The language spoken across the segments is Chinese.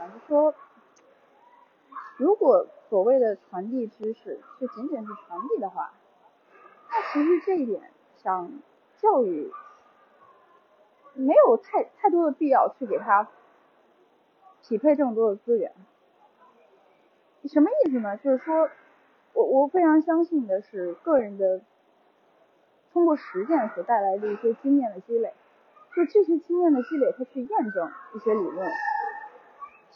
想，就说如果所谓的传递知识就仅仅是传递的话，那其实这一点上教育没有太太多的必要去给他匹配这么多的资源。什么意思呢？就是说我我非常相信的是个人的通过实践所带来的一些经验的积累。就这些经验的积累，他去验证一些理论，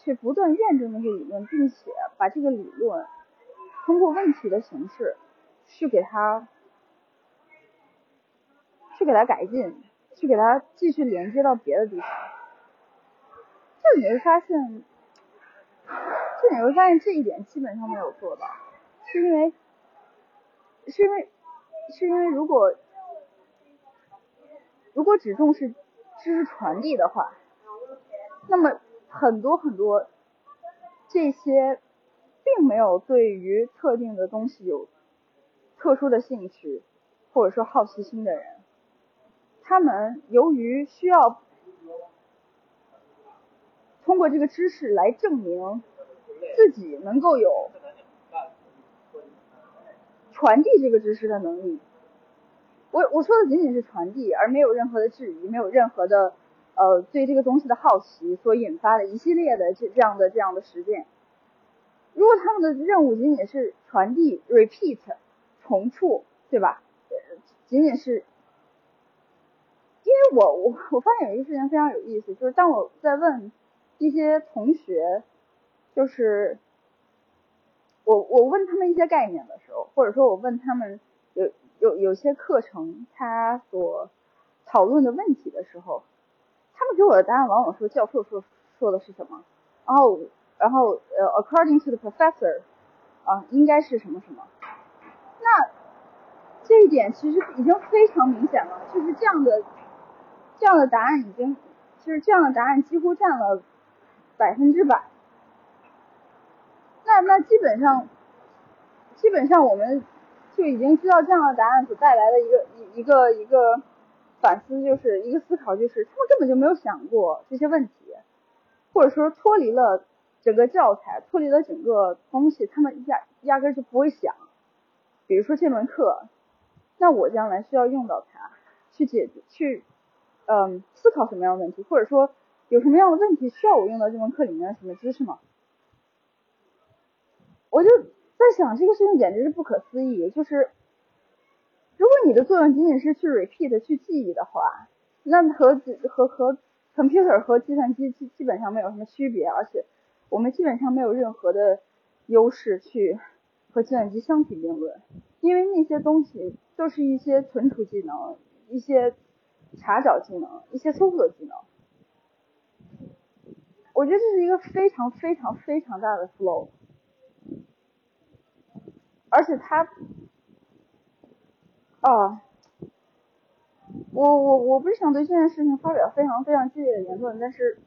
去不断验证那些理论，并且把这个理论通过问题的形式去给他去给他改进，去给他继续连接到别的地方。这你会发现，就你会发现这一点基本上没有做到，是因为是因为是因为如果如果只重视。知识传递的话，那么很多很多这些并没有对于特定的东西有特殊的兴趣或者说好奇心的人，他们由于需要通过这个知识来证明自己能够有传递这个知识的能力。我我说的仅仅是传递，而没有任何的质疑，没有任何的呃对这个东西的好奇所引发的一系列的这这样的这样的实践。如果他们的任务仅仅是传递、repeat、重复，对吧？仅仅是，因为我我我发现有一个事情非常有意思，就是当我在问一些同学，就是我我问他们一些概念的时候，或者说我问他们有。有有些课程，他所讨论的问题的时候，他们给我的答案往往说教授说说的是什么，然后然后呃，according to the professor，啊，应该是什么什么。那这一点其实已经非常明显了，就是这样的这样的答案已经，就是这样的答案几乎占了百分之百。那那基本上基本上我们。就已经知道这样的答案所带来的一个一一个一个反思，就是一个思考，就是他们根本就没有想过这些问题，或者说脱离了整个教材，脱离了整个东西，他们压压根就不会想。比如说这门课，那我将来需要用到它，去解决，去嗯思考什么样的问题，或者说有什么样的问题需要我用到这门课里面的什么知识吗？我就。在想这个事情简直是不可思议，就是如果你的作用仅仅是去 repeat 去记忆的话，那和和和 computer 和计算机基基本上没有什么区别，而且我们基本上没有任何的优势去和计算机相提并论，因为那些东西都是一些存储技能、一些查找技能、一些搜索技能。我觉得这是一个非常非常非常大的 flow。而且它，啊，我我我不是想对这件事情发表非常非常激烈的言论，但是，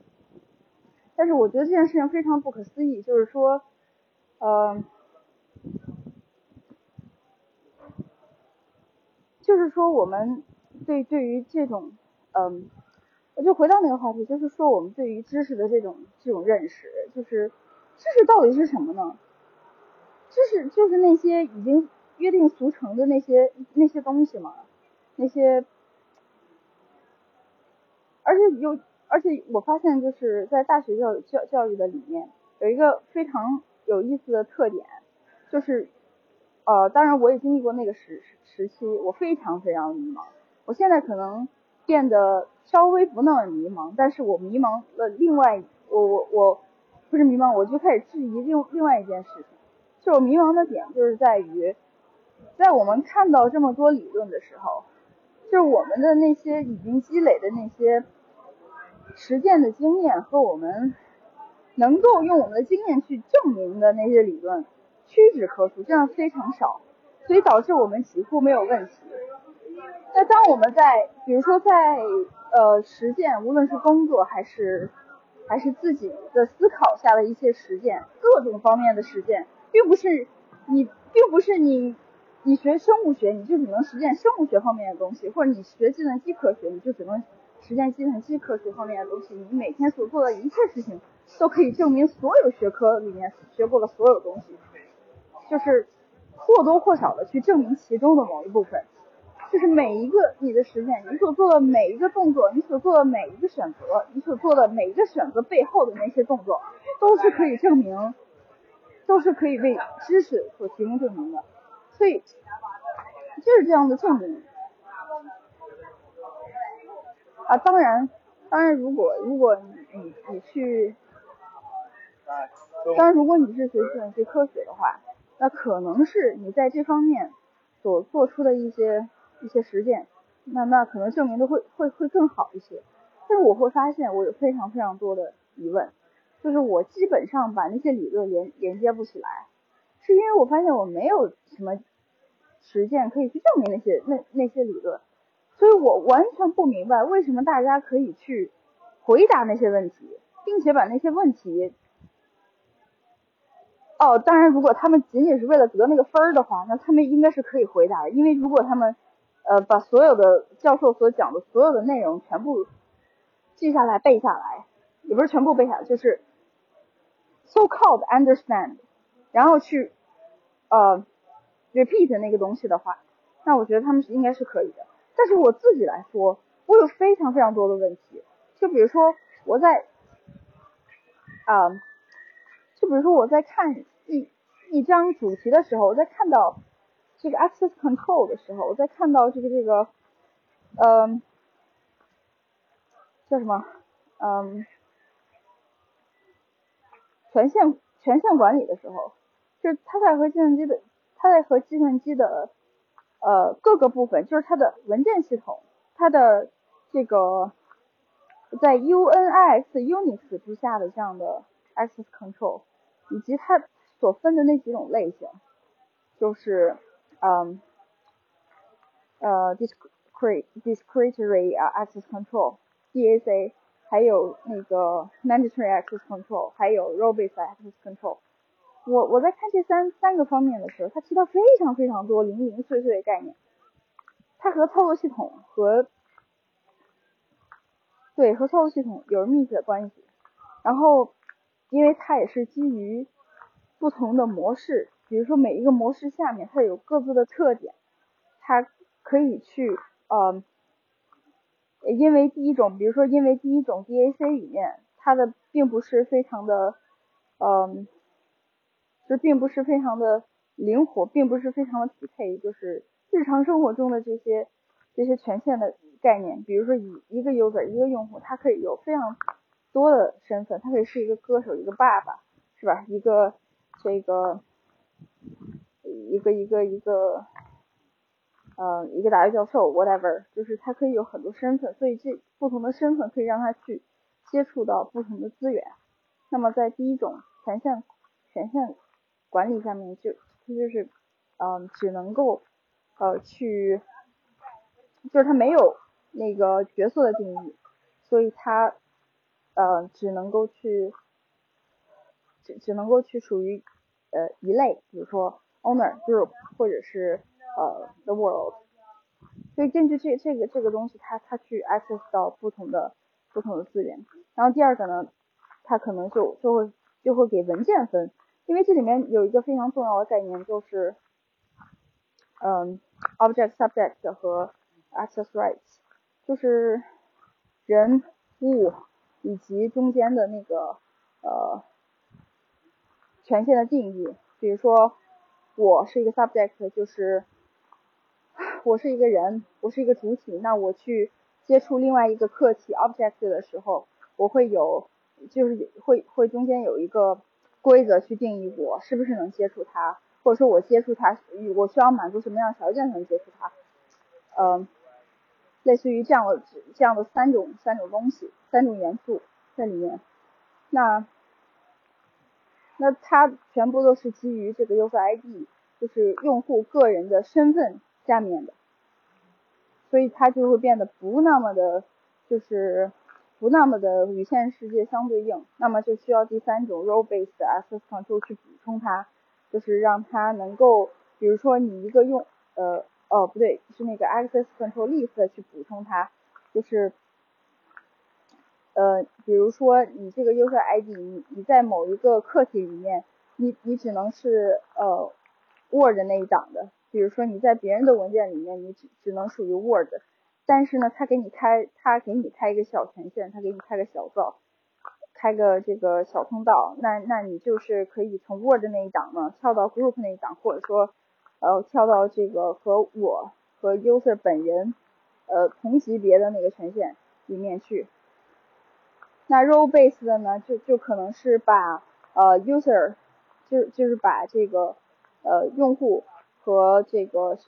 但是我觉得这件事情非常不可思议，就是说，呃，就是说我们对对于这种，嗯，我就回到那个话题，就是说我们对于知识的这种这种认识，就是知识到底是什么呢？知识就是那些已经约定俗成的那些那些东西嘛，那些，而且有而且我发现就是在大学教教教育的里面有一个非常有意思的特点，就是呃当然我也经历过那个时时期，我非常非常迷茫，我现在可能变得稍微不那么迷茫，但是我迷茫了另外我我我不是迷茫，我就开始质疑另另外一件事情。就我迷茫的点就是在于，在我们看到这么多理论的时候，就是我们的那些已经积累的那些实践的经验和我们能够用我们的经验去证明的那些理论屈指可数，这样非常少，所以导致我们几乎没有问题。那当我们在比如说在呃实践，无论是工作还是还是自己的思考下的一些实践，各种方面的实践。并不是你，并不是你，你学生物学你就只能实践生物学方面的东西，或者你学计算机科学你就只能实践计算机科学方面的东西。你每天所做的一切事情都可以证明所有学科里面学过的所有东西，就是或多或少的去证明其中的某一部分。就是每一个你的实践，你所做的每一个动作，你所做的每一个选择，你所做的每一个选择背后的那些动作，都是可以证明，都是可以为知识所提供证明的。所以就是这样的证明。啊，当然，当然，如果如果你你你去，当然如果你是学计算机科学的话，那可能是你在这方面所做出的一些一些实践，那那可能证明的会会会更好一些。但是我会发现我有非常非常多的疑问，就是我基本上把那些理论连连接不起来，是因为我发现我没有什么实践可以去证明那些那那些理论。所以我完全不明白为什么大家可以去回答那些问题，并且把那些问题，哦，当然，如果他们仅仅是为了得那个分儿的话，那他们应该是可以回答的。因为如果他们呃把所有的教授所讲的所有的内容全部记下来背下来，也不是全部背下来，就是 so called understand，然后去呃 repeat 那个东西的话，那我觉得他们是应该是可以的。但是我自己来说，我有非常非常多的问题。就比如说我在啊，就比如说我在看一一张主题的时候，我在看到这个 access control 的时候，我在看到这个这个嗯叫什么嗯权限权限管理的时候，就是他在和计算机的它在和计算机的。呃，各个部分就是它的文件系统，它的这个在 UNIX Unix 之下的这样的 access control，以及它所分的那几种类型，就是嗯呃 discrete discrete 啊 access control DAC，还有那个 mandatory access control，还有 role based access control。我我在看这三三个方面的时候，他提到非常非常多零零碎碎的概念，它和操作系统和对和操作系统有着密切的关系。然后，因为它也是基于不同的模式，比如说每一个模式下面它有各自的特点，它可以去呃，因为第一种，比如说因为第一种 DAC 里面它的并不是非常的嗯。这并不是非常的灵活，并不是非常的匹配，就是日常生活中的这些这些权限的概念，比如说一一个 user 一个用户，他可以有非常多的身份，他可以是一个歌手，一个爸爸，是吧？一个这个一个一个一个呃一个大学教授，whatever，就是他可以有很多身份，所以这不同的身份可以让他去接触到不同的资源。那么在第一种权限权限。管理上面就它就是嗯只能够呃去就是它没有那个角色的定义，所以它呃只能够去只只能够去属于呃一类，比如说 owner group 或者是呃 the world，所以根据这这个这个东西，它它去 access 到不同的不同的资源。然后第二个呢，它可能就就会就会给文件分。因为这里面有一个非常重要的概念，就是嗯，object subject 和 access rights，就是人物以及中间的那个呃权限的定义。比如说，我是一个 subject，就是我是一个人，我是一个主体，那我去接触另外一个客体 object 的时候，我会有就是会会中间有一个。规则去定义我是不是能接触它，或者说我接触它，我需要满足什么样的条件才能接触它？嗯，类似于这样的这样的三种三种东西，三种元素在里面。那那它全部都是基于这个 user ID，就是用户个人的身份下面的，所以它就会变得不那么的，就是。不那么的与现实世界相对应，那么就需要第三种 role-based access control 去补充它，就是让它能够，比如说你一个用，呃，哦不对，是那个 access control list 去补充它，就是，呃，比如说你这个 user ID，你你在某一个客体里面，你你只能是呃 Word 那一档的，比如说你在别人的文件里面，你只只能属于 Word，但是呢，他给你开他给你开一个小权限，他给你开个小灶。开个这个小通道，那那你就是可以从 Word 那一档呢跳到 Group 那一档，或者说呃跳到这个和我和 User 本人呃同级别的那个权限里面去。那 Role Based 的呢，就就可能是把呃 User 就就是把这个呃用户和这个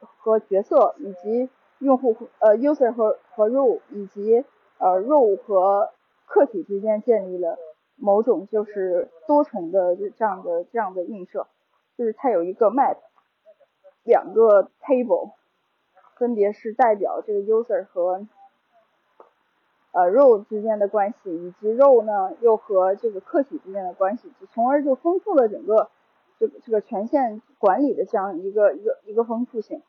和角色以及用户呃 User 和和 Role 以及呃 Role 和客体之间建立了某种就是多重的这样的这样的映射，就是它有一个 map，两个 table，分别是代表这个 user 和呃 role 之间的关系，以及 role 呢又和这个客体之间的关系，从而就丰富了整个这个这个权限管理的这样一个一个一个丰富性。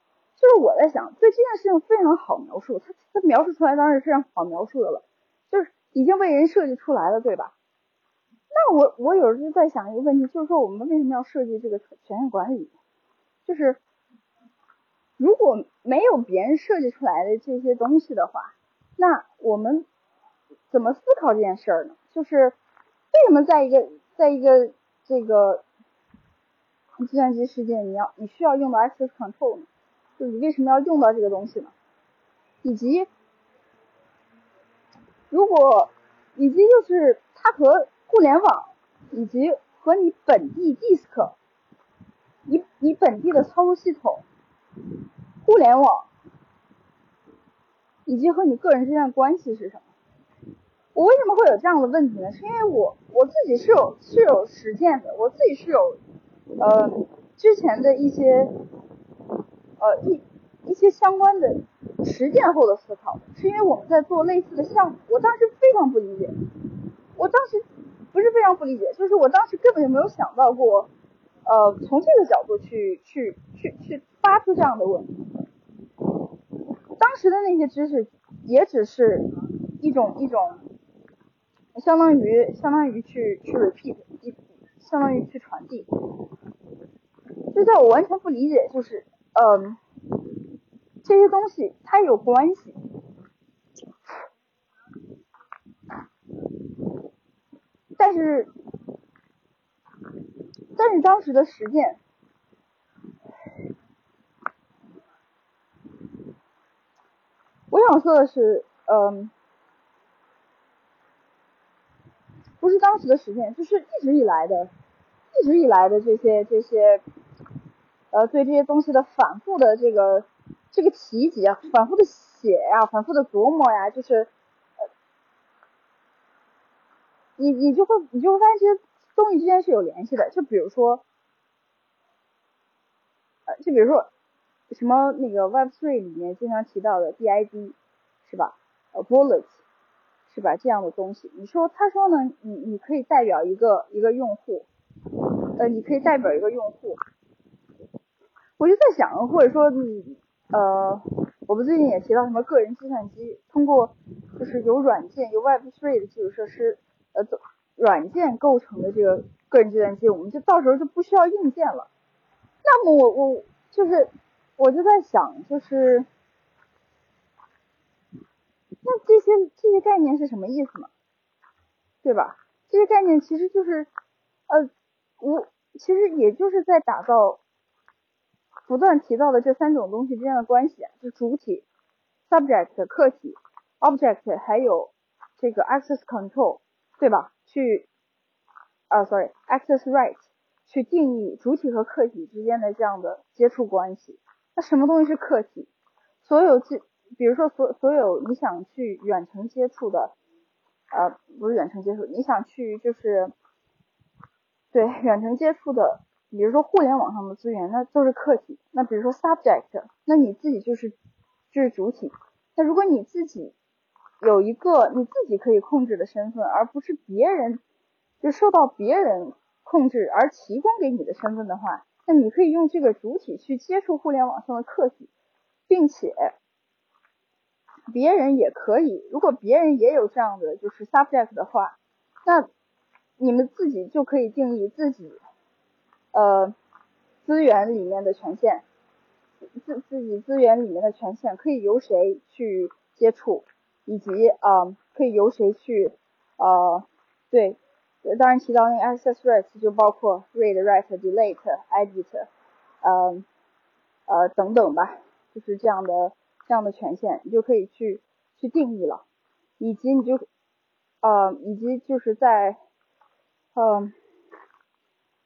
就是我在想，对这件事情非常好描述，它它描述出来当然是非常好描述的了，就是。已经为人设计出来了，对吧？那我我有时候在想一个问题，就是说我们为什么要设计这个权限管理？就是如果没有别人设计出来的这些东西的话，那我们怎么思考这件事儿呢？就是为什么在一个在一个这个计算机世界，你要你需要用到 access control 呢？你为什么要用到这个东西呢？以及如果以及就是它和互联网，以及和你本地 disk，你你本地的操作系统，互联网，以及和你个人之间的关系是什么？我为什么会有这样的问题呢？是因为我我自己是有是有实践的，我自己是有呃之前的一些呃一。一些相关的实践后的思考，是因为我们在做类似的项目，我当时非常不理解，我当时不是非常不理解，就是我当时根本就没有想到过，呃，从这个角度去去去去发出这样的问。当时的那些知识也只是一种一种，相当于相当于去去 repeat，一相当于去传递，就在我完全不理解，就是嗯。这些东西它有关系，但是但是当时的实践，我想说的是，嗯，不是当时的实践，就是一直以来的，一直以来的这些这些，呃，对这些东西的反复的这个。这个提及啊，反复的写呀，反复的琢磨呀，就是，呃，你你就会你就会发现这些东西之间是有联系的。就比如说，呃，就比如说什么那个 Web3 里面经常提到的 DID 是吧？呃，Wallet 是吧？这样的东西，你说他说呢，你你可以代表一个一个用户，呃，你可以代表一个用户，我就在想，或者说你。呃，我们最近也提到什么个人计算机，通过就是有软件有 Web3 的基础设施，呃，软件构成的这个个人计算机，我们就到时候就不需要硬件了。那么我我就是我就在想，就是那这些这些概念是什么意思呢？对吧？这些概念其实就是呃，我其实也就是在打造。不断提到的这三种东西之间的关系，就主体、subject 客体、object，还有这个 access control，对吧？去啊，sorry，access right，去定义主体和客体之间的这样的接触关系。那什么东西是客体？所有这，比如说所所有你想去远程接触的，呃，不是远程接触，你想去就是对远程接触的。比如说互联网上的资源，那就是客体。那比如说 subject，那你自己就是就是主体。那如果你自己有一个你自己可以控制的身份，而不是别人就受到别人控制而提供给你的身份的话，那你可以用这个主体去接触互联网上的客体，并且别人也可以，如果别人也有这样的就是 subject 的话，那你们自己就可以定义自己呃资源里面的权限，自自己资源里面的权限可以由谁去接触，以及啊可以由谁去呃对，当然提到那个 access rights 就包括 read write delete edit 呃呃等等吧，就是这样的。这样的权限，你就可以去去定义了，以及你就呃，以及就是在嗯，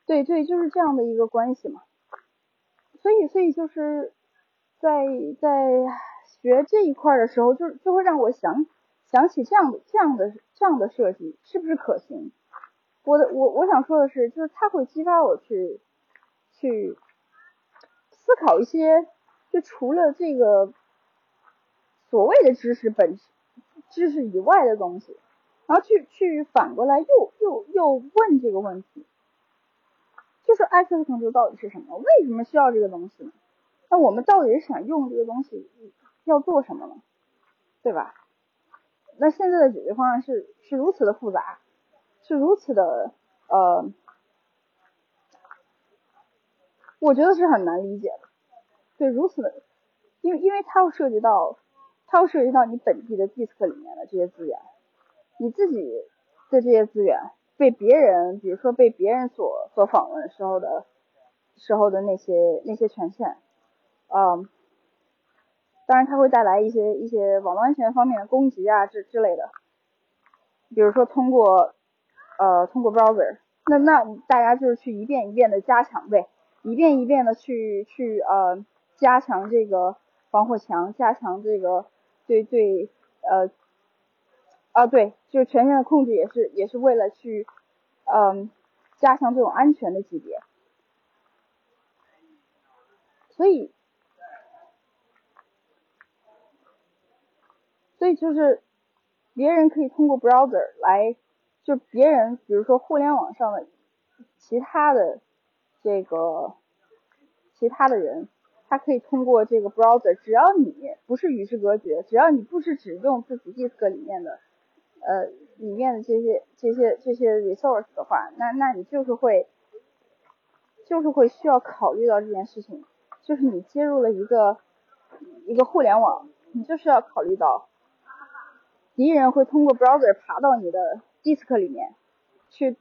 对对，就是这样的一个关系嘛。所以所以就是在在学这一块的时候，就就会让我想想起这样的这样的这样的设计是不是可行？我的我我想说的是，就是它会激发我去去思考一些，就除了这个。所谓的知识本知识以外的东西，然后去去反过来又又又问这个问题，就是 access control 到底是什么？为什么需要这个东西呢？那我们到底是想用这个东西要做什么呢？对吧？那现在的解决方案是是如此的复杂，是如此的呃，我觉得是很难理解的。对，如此的，因为因为它要涉及到。它要涉及到你本地的 disk 里面的这些资源，你自己的这些资源被别人，比如说被别人所所访问时候的时候的那些那些权限，嗯，当然它会带来一些一些网络安全方面的攻击啊之之类的，比如说通过呃通过 browser，那那大家就是去一遍一遍的加强呗，一遍一遍的去去呃加强这个防火墙，加强这个。对对，呃，啊对，就是权限的控制也是也是为了去，嗯，加强这种安全的级别，所以，所以就是别人可以通过 browser 来，就别人比如说互联网上的其他的这个其他的人。它可以通过这个 browser，只要你不是与世隔绝，只要你不是只用自己 disk 里面的，呃，里面的这些这些这些 resource 的话，那那你就是会，就是会需要考虑到这件事情，就是你接入了一个一个互联网，你就是要考虑到敌人会通过 browser 爬到你的 disk 里面去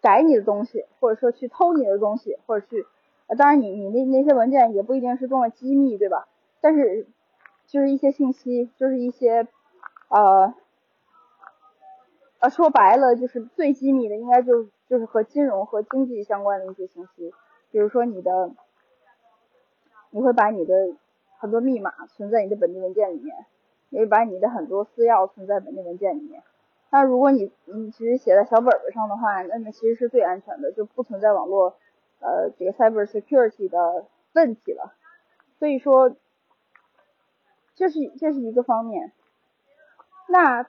改你的东西，或者说去偷你的东西，或者去。当然，你你那那些文件也不一定是多么机密，对吧？但是就是一些信息，就是一些呃呃说白了，就是最机密的，应该就就是和金融和经济相关的一些信息。比如说你的，你会把你的很多密码存在你的本地文件里面，你会把你的很多私钥存在本地文件里面。那如果你你其实写在小本本上的话，那那其实是最安全的，就不存在网络。呃，这个 cyber security 的问题了，所以说，这是这是一个方面。那